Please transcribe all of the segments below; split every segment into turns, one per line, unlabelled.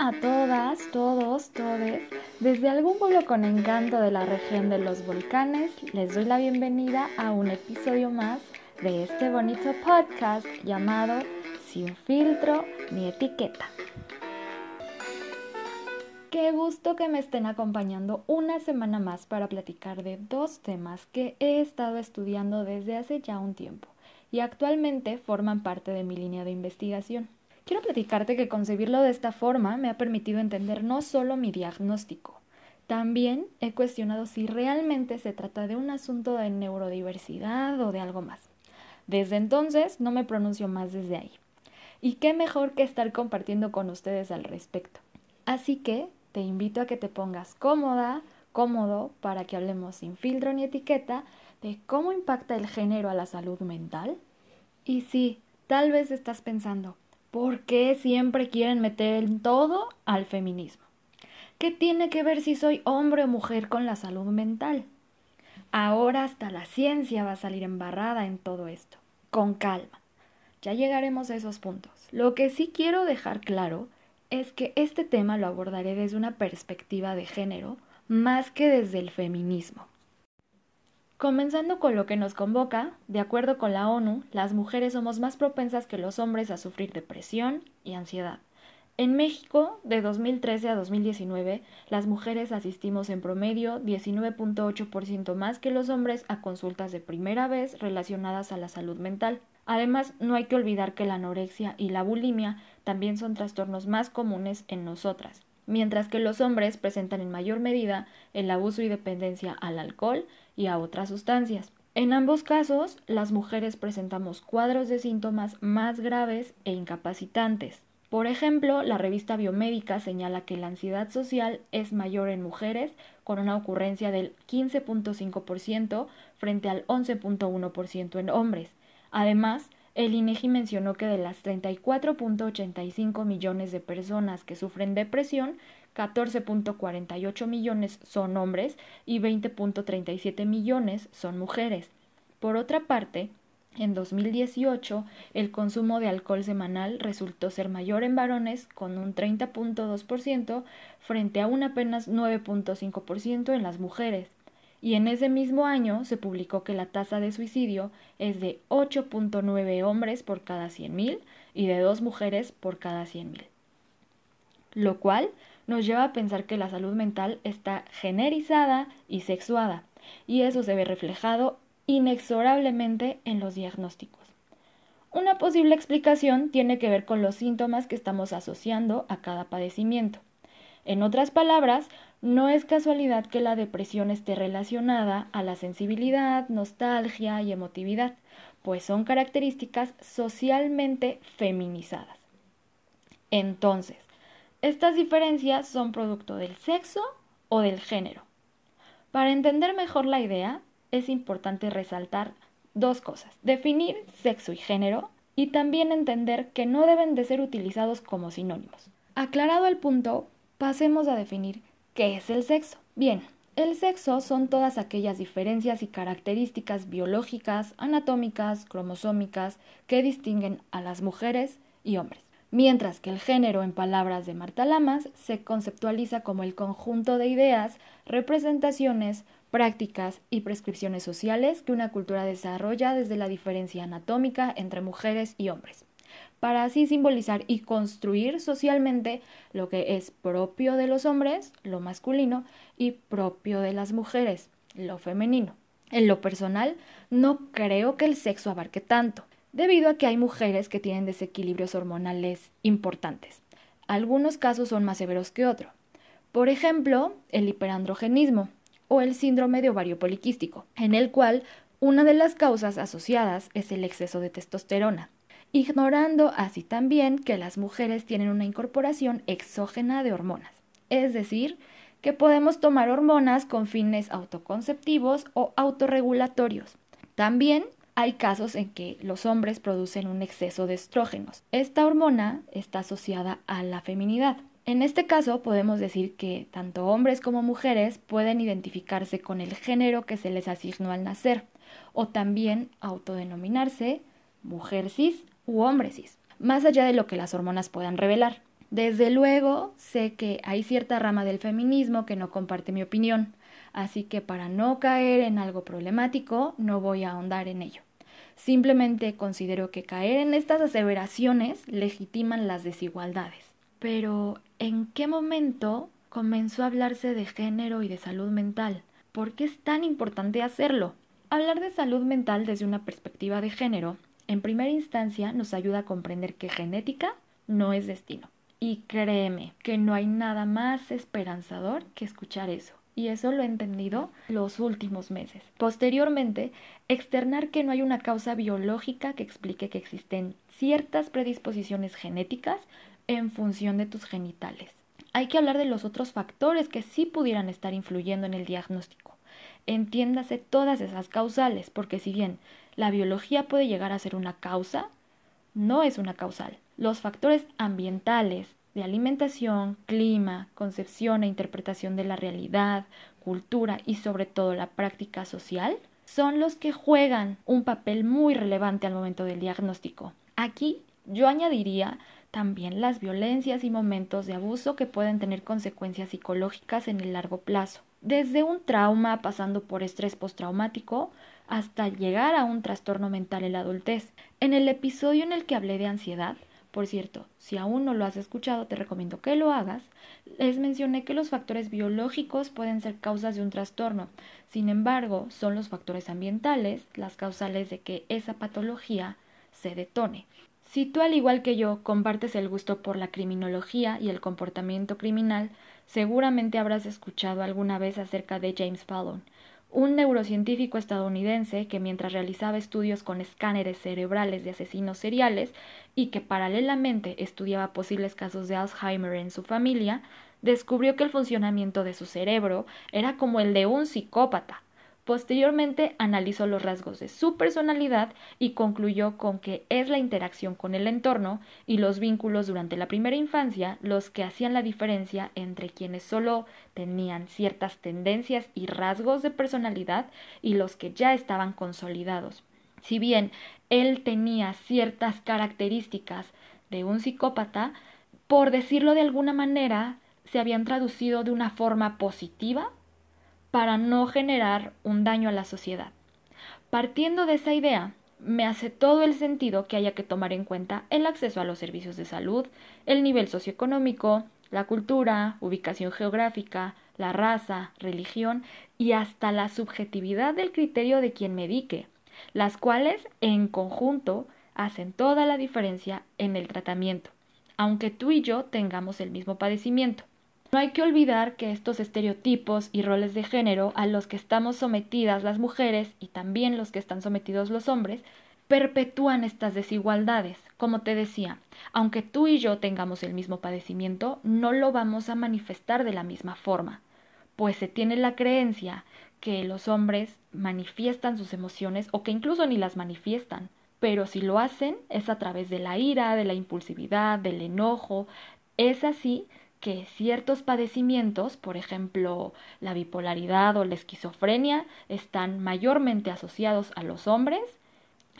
a todas, todos, todes. Desde algún pueblo con encanto de la región de los volcanes, les doy la bienvenida a un episodio más de este bonito podcast llamado Sin filtro ni etiqueta. Qué gusto que me estén acompañando una semana más para platicar de dos temas que he estado estudiando desde hace ya un tiempo y actualmente forman parte de mi línea de investigación. Quiero platicarte que concebirlo de esta forma me ha permitido entender no solo mi diagnóstico, también he cuestionado si realmente se trata de un asunto de neurodiversidad o de algo más. Desde entonces no me pronuncio más desde ahí. Y qué mejor que estar compartiendo con ustedes al respecto. Así que te invito a que te pongas cómoda, cómodo, para que hablemos sin filtro ni etiqueta de cómo impacta el género a la salud mental. Y sí, tal vez estás pensando, ¿Por qué siempre quieren meter todo al feminismo? ¿Qué tiene que ver si soy hombre o mujer con la salud mental? Ahora hasta la ciencia va a salir embarrada en todo esto. Con calma. Ya llegaremos a esos puntos. Lo que sí quiero dejar claro es que este tema lo abordaré desde una perspectiva de género más que desde el feminismo. Comenzando con lo que nos convoca, de acuerdo con la ONU, las mujeres somos más propensas que los hombres a sufrir depresión y ansiedad. En México, de 2013 a 2019, las mujeres asistimos en promedio 19.8% más que los hombres a consultas de primera vez relacionadas a la salud mental. Además, no hay que olvidar que la anorexia y la bulimia también son trastornos más comunes en nosotras, mientras que los hombres presentan en mayor medida el abuso y dependencia al alcohol y a otras sustancias. En ambos casos, las mujeres presentamos cuadros de síntomas más graves e incapacitantes. Por ejemplo, la revista Biomédica señala que la ansiedad social es mayor en mujeres, con una ocurrencia del 15.5% frente al 11.1% en hombres. Además, el INEGI mencionó que de las 34.85 millones de personas que sufren depresión, 14.48 millones son hombres y 20.37 millones son mujeres. Por otra parte, en 2018, el consumo de alcohol semanal resultó ser mayor en varones con un 30.2% frente a un apenas 9.5% en las mujeres y en ese mismo año se publicó que la tasa de suicidio es de 8.9 hombres por cada 100.000 y de 2 mujeres por cada 100.000. Lo cual nos lleva a pensar que la salud mental está generizada y sexuada, y eso se ve reflejado inexorablemente en los diagnósticos. Una posible explicación tiene que ver con los síntomas que estamos asociando a cada padecimiento. En otras palabras, no es casualidad que la depresión esté relacionada a la sensibilidad, nostalgia y emotividad, pues son características socialmente feminizadas. Entonces, estas diferencias son producto del sexo o del género. Para entender mejor la idea, es importante resaltar dos cosas, definir sexo y género y también entender que no deben de ser utilizados como sinónimos. Aclarado el punto, Pasemos a definir qué es el sexo. Bien, el sexo son todas aquellas diferencias y características biológicas, anatómicas, cromosómicas que distinguen a las mujeres y hombres. Mientras que el género, en palabras de Marta Lamas, se conceptualiza como el conjunto de ideas, representaciones, prácticas y prescripciones sociales que una cultura desarrolla desde la diferencia anatómica entre mujeres y hombres para así simbolizar y construir socialmente lo que es propio de los hombres, lo masculino, y propio de las mujeres, lo femenino. En lo personal, no creo que el sexo abarque tanto, debido a que hay mujeres que tienen desequilibrios hormonales importantes. Algunos casos son más severos que otros. Por ejemplo, el hiperandrogenismo o el síndrome de ovario poliquístico, en el cual una de las causas asociadas es el exceso de testosterona, ignorando así también que las mujeres tienen una incorporación exógena de hormonas, es decir, que podemos tomar hormonas con fines autoconceptivos o autorregulatorios. También hay casos en que los hombres producen un exceso de estrógenos. Esta hormona está asociada a la feminidad. En este caso podemos decir que tanto hombres como mujeres pueden identificarse con el género que se les asignó al nacer o también autodenominarse mujer cis u hombres cis, más allá de lo que las hormonas puedan revelar. Desde luego, sé que hay cierta rama del feminismo que no comparte mi opinión, así que para no caer en algo problemático, no voy a ahondar en ello. Simplemente considero que caer en estas aseveraciones legitiman las desigualdades. Pero, ¿en qué momento comenzó a hablarse de género y de salud mental? ¿Por qué es tan importante hacerlo? Hablar de salud mental desde una perspectiva de género, en primera instancia, nos ayuda a comprender que genética no es destino. Y créeme que no hay nada más esperanzador que escuchar eso y eso lo he entendido los últimos meses. Posteriormente, externar que no hay una causa biológica que explique que existen ciertas predisposiciones genéticas en función de tus genitales. Hay que hablar de los otros factores que sí pudieran estar influyendo en el diagnóstico. Entiéndase todas esas causales, porque si bien la biología puede llegar a ser una causa, no es una causal. Los factores ambientales, de alimentación, clima, concepción e interpretación de la realidad, cultura y sobre todo la práctica social, son los que juegan un papel muy relevante al momento del diagnóstico. Aquí yo añadiría también las violencias y momentos de abuso que pueden tener consecuencias psicológicas en el largo plazo, desde un trauma pasando por estrés postraumático hasta llegar a un trastorno mental en la adultez. En el episodio en el que hablé de ansiedad, por cierto, si aún no lo has escuchado, te recomiendo que lo hagas. Les mencioné que los factores biológicos pueden ser causas de un trastorno. Sin embargo, son los factores ambientales las causales de que esa patología se detone. Si tú, al igual que yo, compartes el gusto por la criminología y el comportamiento criminal, seguramente habrás escuchado alguna vez acerca de James Fallon, un neurocientífico estadounidense que mientras realizaba estudios con escáneres cerebrales de asesinos seriales y que paralelamente estudiaba posibles casos de Alzheimer en su familia, descubrió que el funcionamiento de su cerebro era como el de un psicópata, Posteriormente analizó los rasgos de su personalidad y concluyó con que es la interacción con el entorno y los vínculos durante la primera infancia los que hacían la diferencia entre quienes solo tenían ciertas tendencias y rasgos de personalidad y los que ya estaban consolidados. Si bien él tenía ciertas características de un psicópata, por decirlo de alguna manera, se habían traducido de una forma positiva para no generar un daño a la sociedad. Partiendo de esa idea, me hace todo el sentido que haya que tomar en cuenta el acceso a los servicios de salud, el nivel socioeconómico, la cultura, ubicación geográfica, la raza, religión y hasta la subjetividad del criterio de quien medique, las cuales en conjunto hacen toda la diferencia en el tratamiento, aunque tú y yo tengamos el mismo padecimiento. No hay que olvidar que estos estereotipos y roles de género a los que estamos sometidas las mujeres y también los que están sometidos los hombres perpetúan estas desigualdades. Como te decía, aunque tú y yo tengamos el mismo padecimiento, no lo vamos a manifestar de la misma forma, pues se tiene la creencia que los hombres manifiestan sus emociones o que incluso ni las manifiestan, pero si lo hacen es a través de la ira, de la impulsividad, del enojo. Es así que ciertos padecimientos, por ejemplo la bipolaridad o la esquizofrenia, están mayormente asociados a los hombres.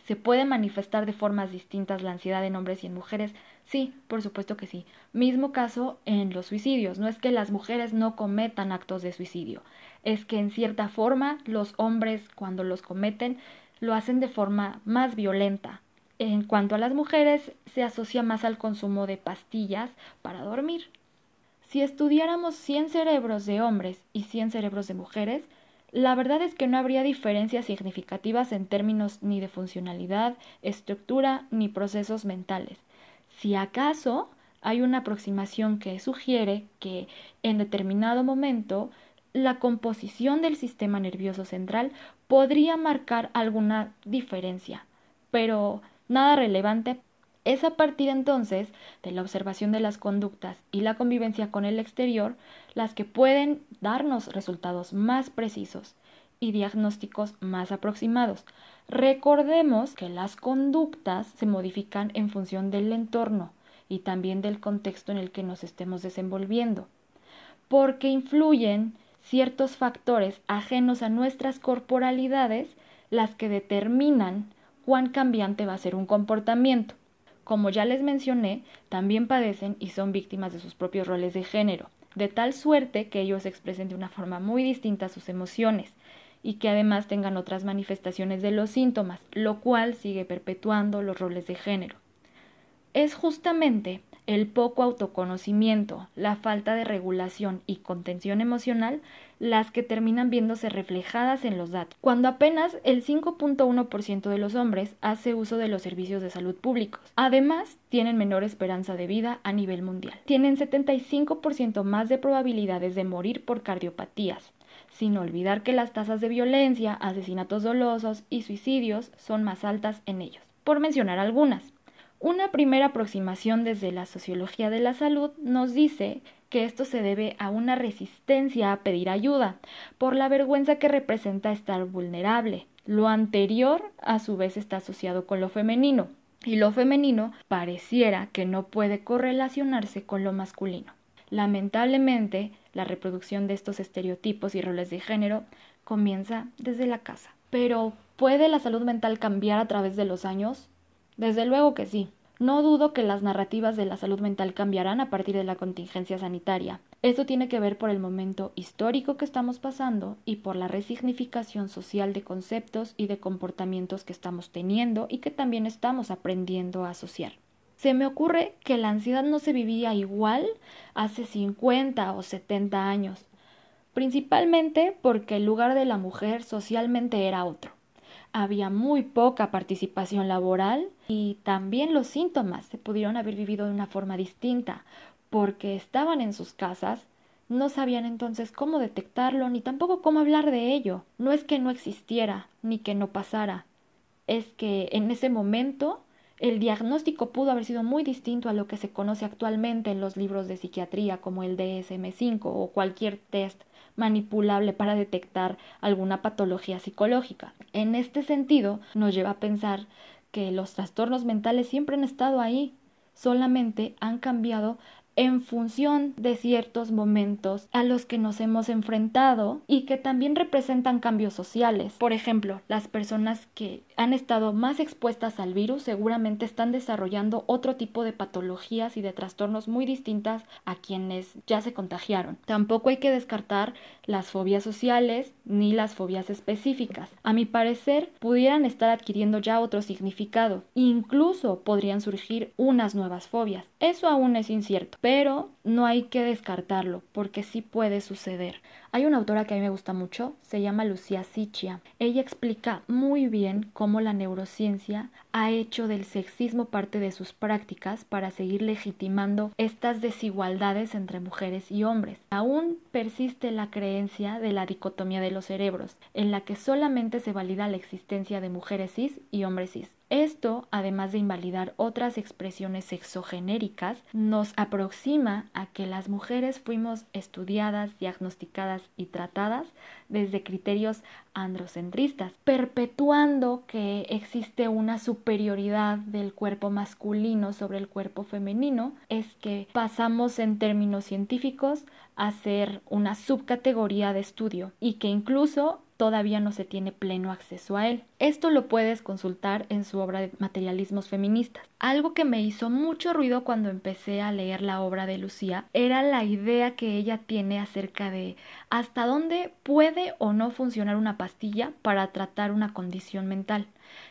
¿Se puede manifestar de formas distintas la ansiedad en hombres y en mujeres? Sí, por supuesto que sí. Mismo caso en los suicidios. No es que las mujeres no cometan actos de suicidio, es que en cierta forma los hombres cuando los cometen lo hacen de forma más violenta. En cuanto a las mujeres, se asocia más al consumo de pastillas para dormir. Si estudiáramos 100 cerebros de hombres y 100 cerebros de mujeres, la verdad es que no habría diferencias significativas en términos ni de funcionalidad, estructura ni procesos mentales. Si acaso hay una aproximación que sugiere que en determinado momento la composición del sistema nervioso central podría marcar alguna diferencia, pero nada relevante es a partir entonces de la observación de las conductas y la convivencia con el exterior las que pueden darnos resultados más precisos y diagnósticos más aproximados. Recordemos que las conductas se modifican en función del entorno y también del contexto en el que nos estemos desenvolviendo, porque influyen ciertos factores ajenos a nuestras corporalidades las que determinan cuán cambiante va a ser un comportamiento. Como ya les mencioné, también padecen y son víctimas de sus propios roles de género, de tal suerte que ellos expresen de una forma muy distinta sus emociones y que además tengan otras manifestaciones de los síntomas, lo cual sigue perpetuando los roles de género. Es justamente el poco autoconocimiento, la falta de regulación y contención emocional las que terminan viéndose reflejadas en los datos, cuando apenas el 5.1% de los hombres hace uso de los servicios de salud públicos. Además, tienen menor esperanza de vida a nivel mundial. Tienen 75% más de probabilidades de morir por cardiopatías, sin olvidar que las tasas de violencia, asesinatos dolosos y suicidios son más altas en ellos, por mencionar algunas. Una primera aproximación desde la sociología de la salud nos dice que esto se debe a una resistencia a pedir ayuda, por la vergüenza que representa estar vulnerable. Lo anterior, a su vez, está asociado con lo femenino, y lo femenino pareciera que no puede correlacionarse con lo masculino. Lamentablemente, la reproducción de estos estereotipos y roles de género comienza desde la casa. Pero, ¿puede la salud mental cambiar a través de los años? Desde luego que sí. No dudo que las narrativas de la salud mental cambiarán a partir de la contingencia sanitaria. Esto tiene que ver por el momento histórico que estamos pasando y por la resignificación social de conceptos y de comportamientos que estamos teniendo y que también estamos aprendiendo a asociar. Se me ocurre que la ansiedad no se vivía igual hace 50 o 70 años, principalmente porque el lugar de la mujer socialmente era otro había muy poca participación laboral y también los síntomas se pudieron haber vivido de una forma distinta porque estaban en sus casas, no sabían entonces cómo detectarlo ni tampoco cómo hablar de ello. No es que no existiera ni que no pasara, es que en ese momento el diagnóstico pudo haber sido muy distinto a lo que se conoce actualmente en los libros de psiquiatría como el DSM5 o cualquier test manipulable para detectar alguna patología psicológica. En este sentido, nos lleva a pensar que los trastornos mentales siempre han estado ahí, solamente han cambiado en función de ciertos momentos a los que nos hemos enfrentado y que también representan cambios sociales. Por ejemplo, las personas que han estado más expuestas al virus seguramente están desarrollando otro tipo de patologías y de trastornos muy distintas a quienes ya se contagiaron. Tampoco hay que descartar las fobias sociales ni las fobias específicas. A mi parecer, pudieran estar adquiriendo ya otro significado. Incluso podrían surgir unas nuevas fobias. Eso aún es incierto pero no hay que descartarlo, porque sí puede suceder. Hay una autora que a mí me gusta mucho, se llama Lucía Sichia. Ella explica muy bien cómo la neurociencia ha hecho del sexismo parte de sus prácticas para seguir legitimando estas desigualdades entre mujeres y hombres. Aún persiste la creencia de la dicotomía de los cerebros, en la que solamente se valida la existencia de mujeres cis y hombres cis. Esto, además de invalidar otras expresiones sexogenéricas, nos aproxima a que las mujeres fuimos estudiadas, diagnosticadas y tratadas desde criterios androcentristas, perpetuando que existe una superioridad del cuerpo masculino sobre el cuerpo femenino, es que pasamos en términos científicos a ser una subcategoría de estudio y que incluso todavía no se tiene pleno acceso a él. Esto lo puedes consultar en su obra de Materialismos Feministas. Algo que me hizo mucho ruido cuando empecé a leer la obra de Lucía era la idea que ella tiene acerca de hasta dónde puede o no funcionar una pastilla para tratar una condición mental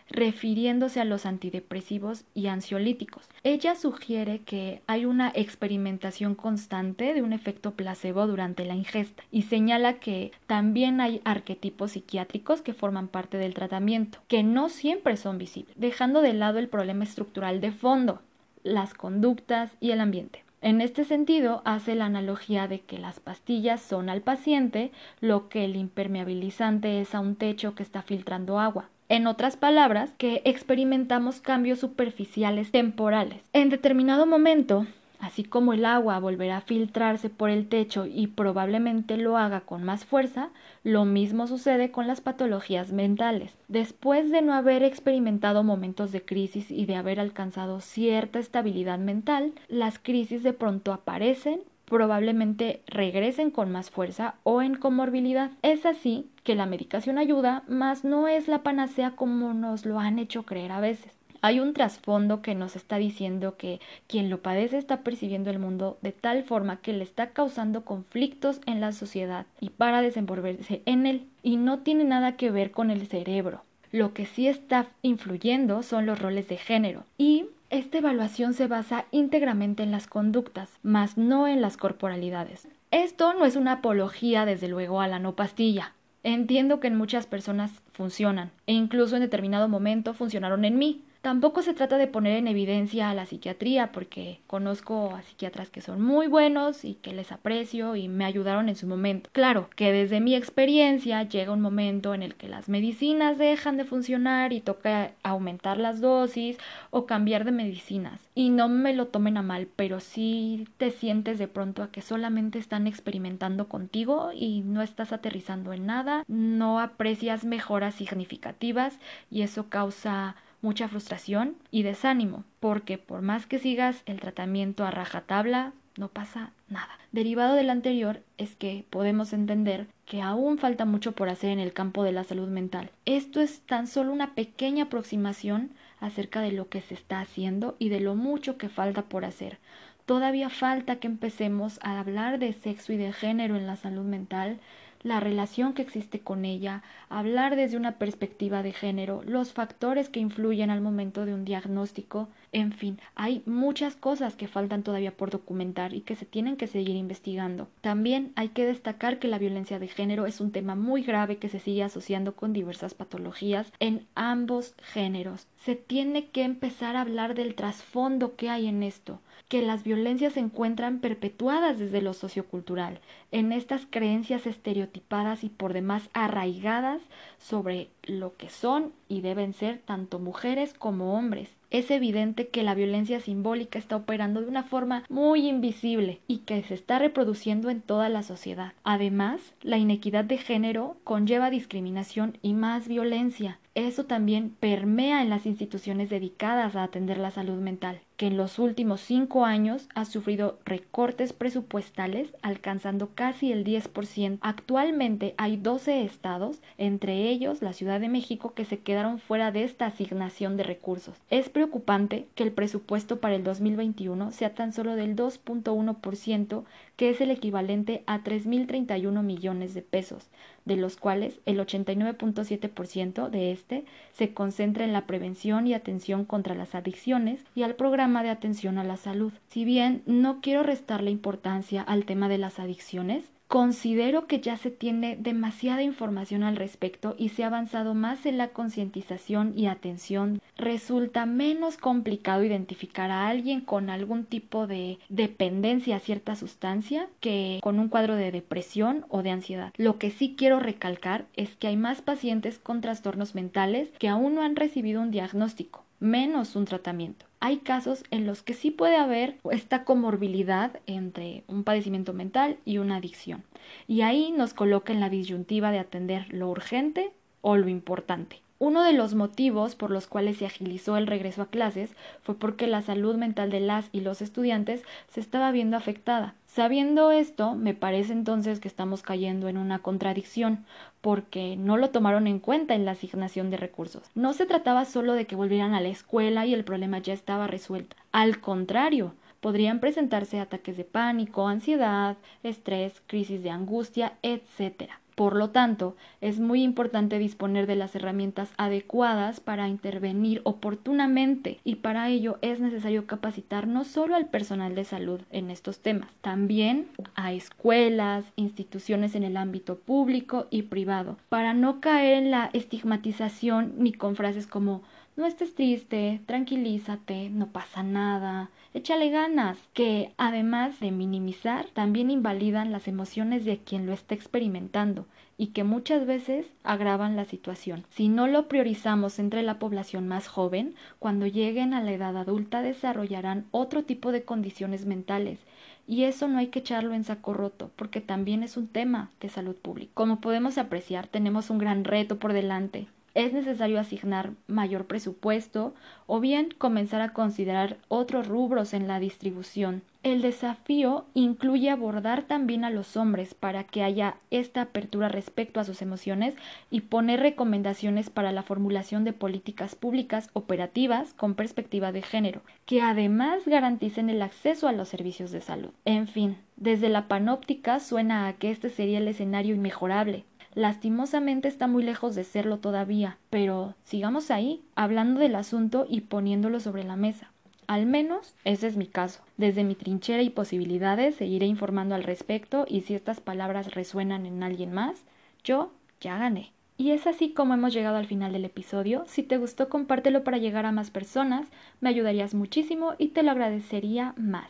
refiriéndose a los antidepresivos y ansiolíticos. Ella sugiere que hay una experimentación constante de un efecto placebo durante la ingesta y señala que también hay arquetipos psiquiátricos que forman parte del tratamiento, que no siempre son visibles, dejando de lado el problema estructural de fondo, las conductas y el ambiente. En este sentido, hace la analogía de que las pastillas son al paciente lo que el impermeabilizante es a un techo que está filtrando agua. En otras palabras, que experimentamos cambios superficiales temporales. En determinado momento, así como el agua volverá a filtrarse por el techo y probablemente lo haga con más fuerza, lo mismo sucede con las patologías mentales. Después de no haber experimentado momentos de crisis y de haber alcanzado cierta estabilidad mental, las crisis de pronto aparecen probablemente regresen con más fuerza o en comorbilidad. Es así que la medicación ayuda, mas no es la panacea como nos lo han hecho creer a veces. Hay un trasfondo que nos está diciendo que quien lo padece está percibiendo el mundo de tal forma que le está causando conflictos en la sociedad y para desenvolverse en él. Y no tiene nada que ver con el cerebro. Lo que sí está influyendo son los roles de género. Y esta evaluación se basa íntegramente en las conductas, más no en las corporalidades. Esto no es una apología, desde luego, a la no pastilla. Entiendo que en muchas personas funcionan, e incluso en determinado momento funcionaron en mí, Tampoco se trata de poner en evidencia a la psiquiatría, porque conozco a psiquiatras que son muy buenos y que les aprecio y me ayudaron en su momento. Claro que desde mi experiencia llega un momento en el que las medicinas dejan de funcionar y toca aumentar las dosis o cambiar de medicinas. Y no me lo tomen a mal, pero sí te sientes de pronto a que solamente están experimentando contigo y no estás aterrizando en nada, no aprecias mejoras significativas y eso causa mucha frustración y desánimo, porque por más que sigas el tratamiento a rajatabla, no pasa nada. Derivado del anterior es que podemos entender que aún falta mucho por hacer en el campo de la salud mental. Esto es tan solo una pequeña aproximación acerca de lo que se está haciendo y de lo mucho que falta por hacer. Todavía falta que empecemos a hablar de sexo y de género en la salud mental, la relación que existe con ella, hablar desde una perspectiva de género, los factores que influyen al momento de un diagnóstico, en fin, hay muchas cosas que faltan todavía por documentar y que se tienen que seguir investigando. También hay que destacar que la violencia de género es un tema muy grave que se sigue asociando con diversas patologías en ambos géneros. Se tiene que empezar a hablar del trasfondo que hay en esto, que las violencias se encuentran perpetuadas desde lo sociocultural, en estas creencias estereotipadas y por demás arraigadas sobre lo que son y deben ser tanto mujeres como hombres. Es evidente que la violencia simbólica está operando de una forma muy invisible y que se está reproduciendo en toda la sociedad. Además, la inequidad de género conlleva discriminación y más violencia. Eso también permea en las instituciones dedicadas a atender la salud mental que en los últimos cinco años ha sufrido recortes presupuestales alcanzando casi el 10%. Actualmente hay 12 estados, entre ellos la Ciudad de México, que se quedaron fuera de esta asignación de recursos. Es preocupante que el presupuesto para el 2021 sea tan solo del 2.1%, que es el equivalente a 3.031 millones de pesos, de los cuales el 89.7% de este se concentra en la prevención y atención contra las adicciones y al programa de atención a la salud. Si bien no quiero restarle importancia al tema de las adicciones, Considero que ya se tiene demasiada información al respecto y se ha avanzado más en la concientización y atención. Resulta menos complicado identificar a alguien con algún tipo de dependencia a cierta sustancia que con un cuadro de depresión o de ansiedad. Lo que sí quiero recalcar es que hay más pacientes con trastornos mentales que aún no han recibido un diagnóstico, menos un tratamiento hay casos en los que sí puede haber esta comorbilidad entre un padecimiento mental y una adicción. Y ahí nos coloca en la disyuntiva de atender lo urgente o lo importante. Uno de los motivos por los cuales se agilizó el regreso a clases fue porque la salud mental de las y los estudiantes se estaba viendo afectada. Sabiendo esto, me parece entonces que estamos cayendo en una contradicción, porque no lo tomaron en cuenta en la asignación de recursos. No se trataba solo de que volvieran a la escuela y el problema ya estaba resuelto. Al contrario, podrían presentarse ataques de pánico, ansiedad, estrés, crisis de angustia, etc. Por lo tanto, es muy importante disponer de las herramientas adecuadas para intervenir oportunamente y para ello es necesario capacitar no solo al personal de salud en estos temas, también a escuelas, instituciones en el ámbito público y privado, para no caer en la estigmatización ni con frases como no estés triste, tranquilízate, no pasa nada, échale ganas, que además de minimizar, también invalidan las emociones de quien lo está experimentando y que muchas veces agravan la situación. Si no lo priorizamos entre la población más joven, cuando lleguen a la edad adulta desarrollarán otro tipo de condiciones mentales y eso no hay que echarlo en saco roto, porque también es un tema de salud pública. Como podemos apreciar, tenemos un gran reto por delante es necesario asignar mayor presupuesto o bien comenzar a considerar otros rubros en la distribución. El desafío incluye abordar también a los hombres para que haya esta apertura respecto a sus emociones y poner recomendaciones para la formulación de políticas públicas operativas con perspectiva de género, que además garanticen el acceso a los servicios de salud. En fin, desde la panóptica suena a que este sería el escenario inmejorable, Lastimosamente está muy lejos de serlo todavía, pero sigamos ahí, hablando del asunto y poniéndolo sobre la mesa. Al menos ese es mi caso. Desde mi trinchera y posibilidades seguiré informando al respecto y si estas palabras resuenan en alguien más, yo ya gané. Y es así como hemos llegado al final del episodio. Si te gustó, compártelo para llegar a más personas, me ayudarías muchísimo y te lo agradecería más.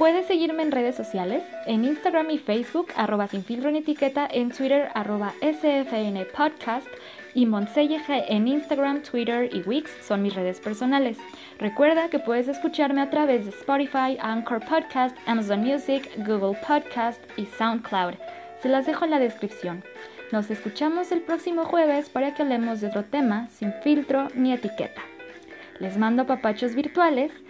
Puedes seguirme en redes sociales, en Instagram y Facebook, arroba sin filtro en etiqueta, en Twitter, arroba SFN Podcast y Monselleje en Instagram, Twitter y Wix son mis redes personales. Recuerda que puedes escucharme a través de Spotify, Anchor Podcast, Amazon Music, Google Podcast y SoundCloud. Se las dejo en la descripción. Nos escuchamos el próximo jueves para que hablemos de otro tema sin filtro ni etiqueta. Les mando papachos virtuales